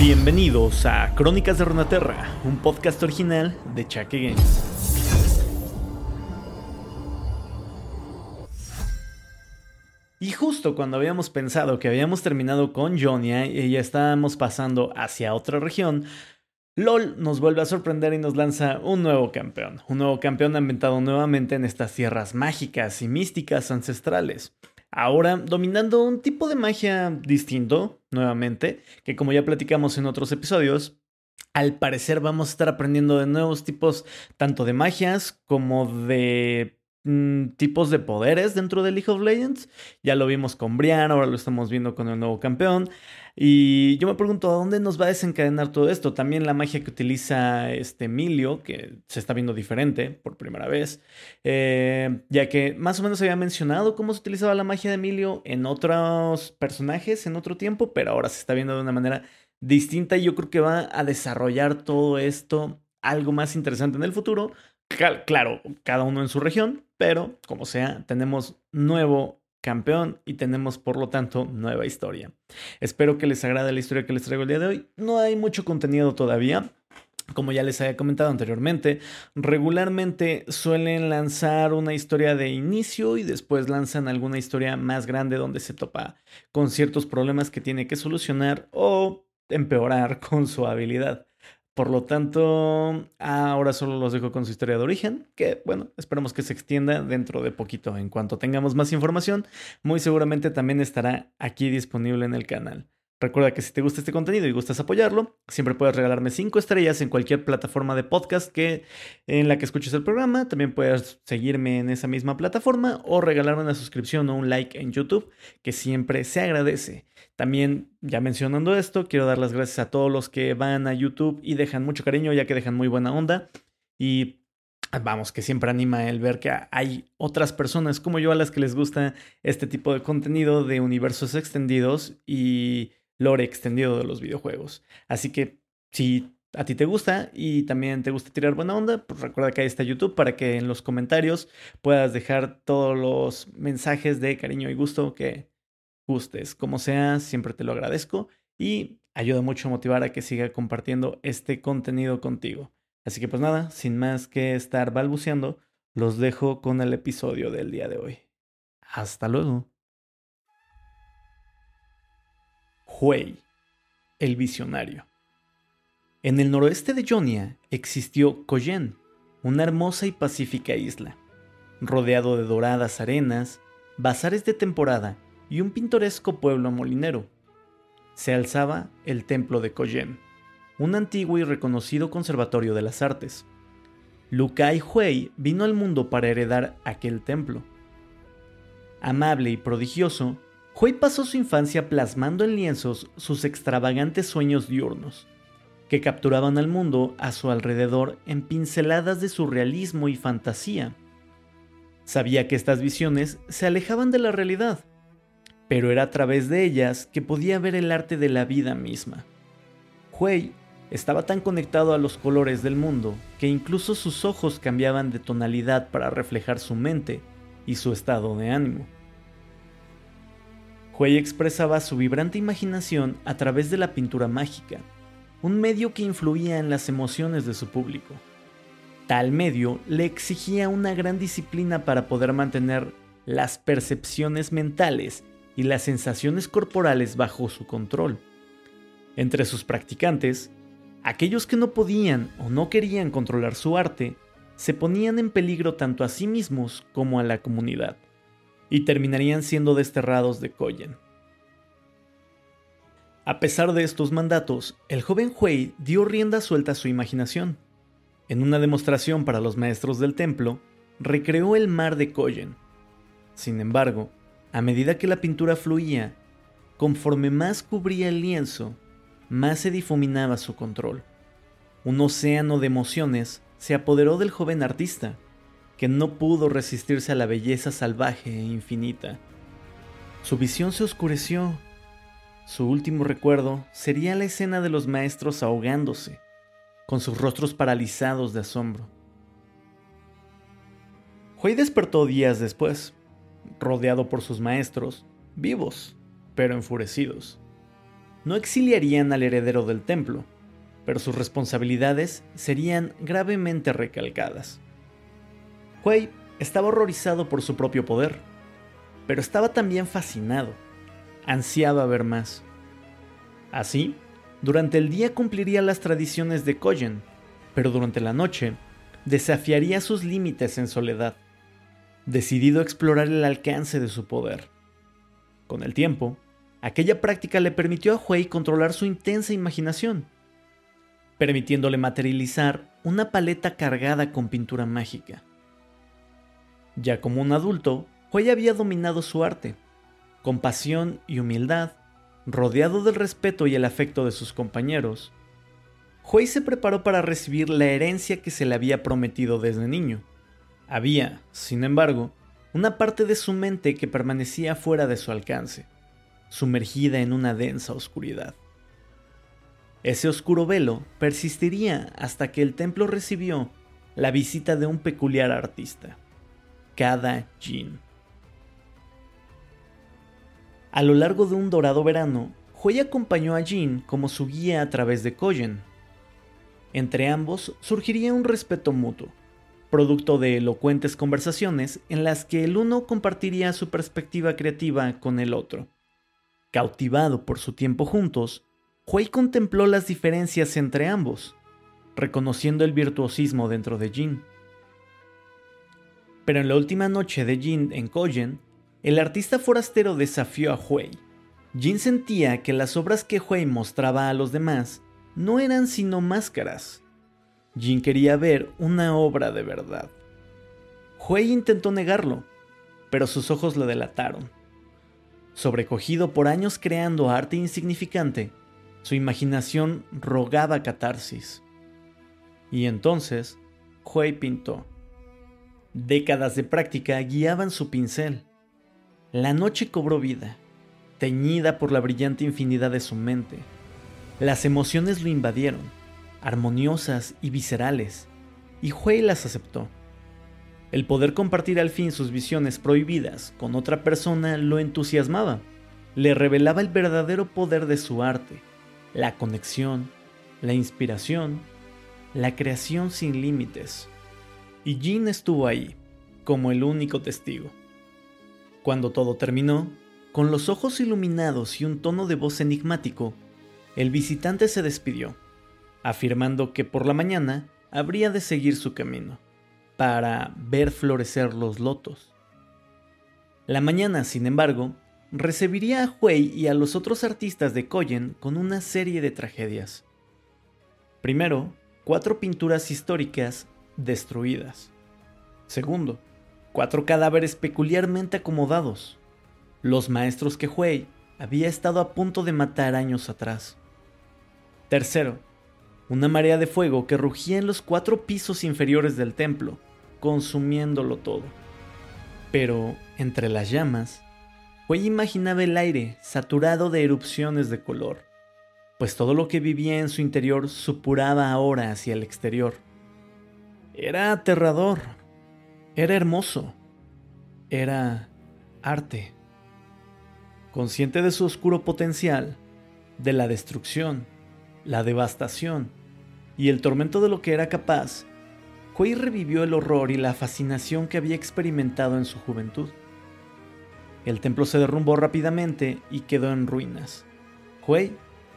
Bienvenidos a Crónicas de Runaterra, un podcast original de Chaque Games. Y justo cuando habíamos pensado que habíamos terminado con Jonia y ya estábamos pasando hacia otra región, LOL nos vuelve a sorprender y nos lanza un nuevo campeón, un nuevo campeón ambientado nuevamente en estas tierras mágicas y místicas ancestrales. Ahora dominando un tipo de magia distinto, nuevamente, que como ya platicamos en otros episodios, al parecer vamos a estar aprendiendo de nuevos tipos tanto de magias como de Mm, tipos de poderes dentro de League of Legends. Ya lo vimos con Brian, ahora lo estamos viendo con el nuevo campeón. Y yo me pregunto, ¿a dónde nos va a desencadenar todo esto? También la magia que utiliza este Emilio, que se está viendo diferente por primera vez, eh, ya que más o menos había mencionado cómo se utilizaba la magia de Emilio en otros personajes en otro tiempo, pero ahora se está viendo de una manera distinta y yo creo que va a desarrollar todo esto algo más interesante en el futuro. Claro, cada uno en su región, pero como sea, tenemos nuevo campeón y tenemos por lo tanto nueva historia. Espero que les agrade la historia que les traigo el día de hoy. No hay mucho contenido todavía. Como ya les había comentado anteriormente, regularmente suelen lanzar una historia de inicio y después lanzan alguna historia más grande donde se topa con ciertos problemas que tiene que solucionar o empeorar con su habilidad. Por lo tanto, ahora solo los dejo con su historia de origen, que bueno, esperamos que se extienda dentro de poquito. En cuanto tengamos más información, muy seguramente también estará aquí disponible en el canal. Recuerda que si te gusta este contenido y gustas apoyarlo, siempre puedes regalarme 5 estrellas en cualquier plataforma de podcast que, en la que escuches el programa. También puedes seguirme en esa misma plataforma o regalarme una suscripción o un like en YouTube, que siempre se agradece. También, ya mencionando esto, quiero dar las gracias a todos los que van a YouTube y dejan mucho cariño, ya que dejan muy buena onda. Y vamos, que siempre anima el ver que hay otras personas como yo a las que les gusta este tipo de contenido de universos extendidos y lore extendido de los videojuegos. Así que si a ti te gusta y también te gusta tirar buena onda, pues recuerda que ahí está YouTube para que en los comentarios puedas dejar todos los mensajes de cariño y gusto que gustes. Como sea, siempre te lo agradezco y ayuda mucho a motivar a que siga compartiendo este contenido contigo. Así que pues nada, sin más que estar balbuceando, los dejo con el episodio del día de hoy. Hasta luego. Huey, el visionario. En el noroeste de Jonia existió Koyen, una hermosa y pacífica isla, rodeado de doradas arenas, bazares de temporada y un pintoresco pueblo molinero. Se alzaba el templo de Koyen, un antiguo y reconocido conservatorio de las artes. Lukai Huey vino al mundo para heredar aquel templo. Amable y prodigioso, Huey pasó su infancia plasmando en lienzos sus extravagantes sueños diurnos, que capturaban al mundo a su alrededor en pinceladas de surrealismo y fantasía. Sabía que estas visiones se alejaban de la realidad, pero era a través de ellas que podía ver el arte de la vida misma. Huey estaba tan conectado a los colores del mundo que incluso sus ojos cambiaban de tonalidad para reflejar su mente y su estado de ánimo. Huey expresaba su vibrante imaginación a través de la pintura mágica, un medio que influía en las emociones de su público. Tal medio le exigía una gran disciplina para poder mantener las percepciones mentales y las sensaciones corporales bajo su control. Entre sus practicantes, aquellos que no podían o no querían controlar su arte, se ponían en peligro tanto a sí mismos como a la comunidad y terminarían siendo desterrados de Koyen. A pesar de estos mandatos, el joven Huey dio rienda suelta a su imaginación. En una demostración para los maestros del templo, recreó el mar de Koyen. Sin embargo, a medida que la pintura fluía, conforme más cubría el lienzo, más se difuminaba su control. Un océano de emociones se apoderó del joven artista, que no pudo resistirse a la belleza salvaje e infinita. Su visión se oscureció. Su último recuerdo sería la escena de los maestros ahogándose, con sus rostros paralizados de asombro. Huey despertó días después, rodeado por sus maestros, vivos, pero enfurecidos. no exiliarían al heredero del templo, pero sus responsabilidades serían gravemente recalcadas. Hui estaba horrorizado por su propio poder, pero estaba también fascinado. Ansiaba ver más. Así, durante el día cumpliría las tradiciones de Koyen, pero durante la noche desafiaría sus límites en soledad, decidido a explorar el alcance de su poder. Con el tiempo, aquella práctica le permitió a Hui controlar su intensa imaginación, permitiéndole materializar una paleta cargada con pintura mágica. Ya como un adulto, Hui había dominado su arte, con pasión y humildad, rodeado del respeto y el afecto de sus compañeros. Hui se preparó para recibir la herencia que se le había prometido desde niño. Había, sin embargo, una parte de su mente que permanecía fuera de su alcance, sumergida en una densa oscuridad. Ese oscuro velo persistiría hasta que el templo recibió la visita de un peculiar artista, Kada Jin. A lo largo de un dorado verano, Hui acompañó a Jin como su guía a través de Koyen. Entre ambos surgiría un respeto mutuo, producto de elocuentes conversaciones en las que el uno compartiría su perspectiva creativa con el otro. Cautivado por su tiempo juntos, Hui contempló las diferencias entre ambos, reconociendo el virtuosismo dentro de Jin. Pero en la última noche de Jin en Koyen, el artista forastero desafió a Hui. Jin sentía que las obras que Hui mostraba a los demás no eran sino máscaras. Jin quería ver una obra de verdad. Hui intentó negarlo, pero sus ojos lo delataron. Sobrecogido por años creando arte insignificante, su imaginación rogaba catarsis. Y entonces, Hui pintó. Décadas de práctica guiaban su pincel. La noche cobró vida, teñida por la brillante infinidad de su mente. Las emociones lo invadieron, armoniosas y viscerales, y Hui las aceptó. El poder compartir al fin sus visiones prohibidas con otra persona lo entusiasmaba, le revelaba el verdadero poder de su arte la conexión, la inspiración, la creación sin límites. Y Jean estuvo ahí, como el único testigo. Cuando todo terminó, con los ojos iluminados y un tono de voz enigmático, el visitante se despidió, afirmando que por la mañana habría de seguir su camino, para ver florecer los lotos. La mañana, sin embargo, recibiría a Hui y a los otros artistas de Koyen con una serie de tragedias. Primero, cuatro pinturas históricas destruidas. Segundo, cuatro cadáveres peculiarmente acomodados. Los maestros que Hui había estado a punto de matar años atrás. Tercero, una marea de fuego que rugía en los cuatro pisos inferiores del templo, consumiéndolo todo. Pero, entre las llamas, Hui imaginaba el aire saturado de erupciones de color, pues todo lo que vivía en su interior supuraba ahora hacia el exterior. Era aterrador, era hermoso, era arte. Consciente de su oscuro potencial, de la destrucción, la devastación y el tormento de lo que era capaz, Hui revivió el horror y la fascinación que había experimentado en su juventud. El templo se derrumbó rápidamente y quedó en ruinas. Hui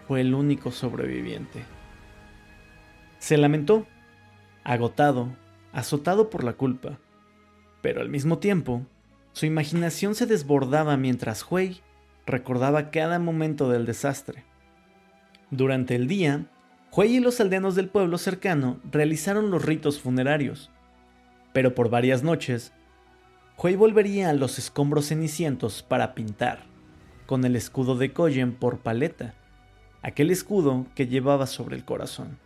fue el único sobreviviente. Se lamentó, agotado, azotado por la culpa, pero al mismo tiempo, su imaginación se desbordaba mientras Hui recordaba cada momento del desastre. Durante el día, Hui y los aldeanos del pueblo cercano realizaron los ritos funerarios, pero por varias noches Hui volvería a los escombros cenicientos para pintar, con el escudo de Koyen por paleta, aquel escudo que llevaba sobre el corazón.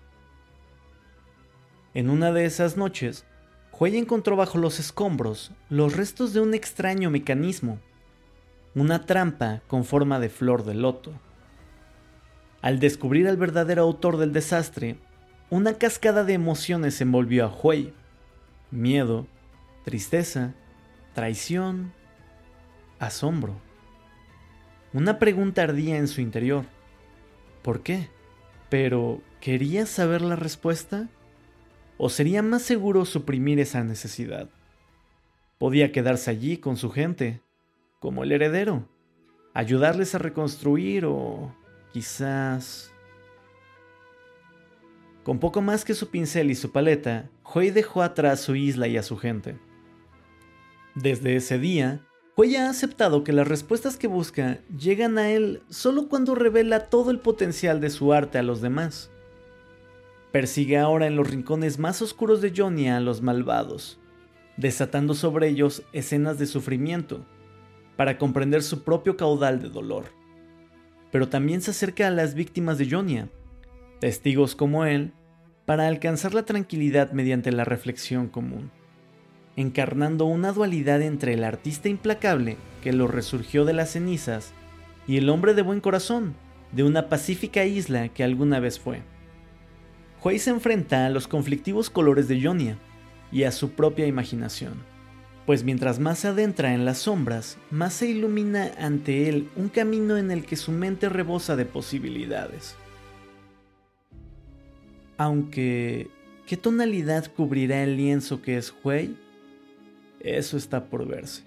En una de esas noches, Hui encontró bajo los escombros los restos de un extraño mecanismo, una trampa con forma de flor de loto. Al descubrir al verdadero autor del desastre, una cascada de emociones envolvió a Hui. Miedo, tristeza, traición, asombro. Una pregunta ardía en su interior. ¿Por qué? Pero, ¿quería saber la respuesta? ¿O sería más seguro suprimir esa necesidad? Podía quedarse allí con su gente, como el heredero, ayudarles a reconstruir o quizás... Con poco más que su pincel y su paleta, Hoy dejó atrás su isla y a su gente. Desde ese día, Hoy ha aceptado que las respuestas que busca llegan a él solo cuando revela todo el potencial de su arte a los demás. Persigue ahora en los rincones más oscuros de Johnny a los malvados, desatando sobre ellos escenas de sufrimiento, para comprender su propio caudal de dolor. Pero también se acerca a las víctimas de Jonia, testigos como él, para alcanzar la tranquilidad mediante la reflexión común, encarnando una dualidad entre el artista implacable que lo resurgió de las cenizas y el hombre de buen corazón de una pacífica isla que alguna vez fue. Huey se enfrenta a los conflictivos colores de Jonia y a su propia imaginación pues mientras más se adentra en las sombras, más se ilumina ante él un camino en el que su mente rebosa de posibilidades. Aunque, ¿qué tonalidad cubrirá el lienzo que es Huey? Eso está por verse.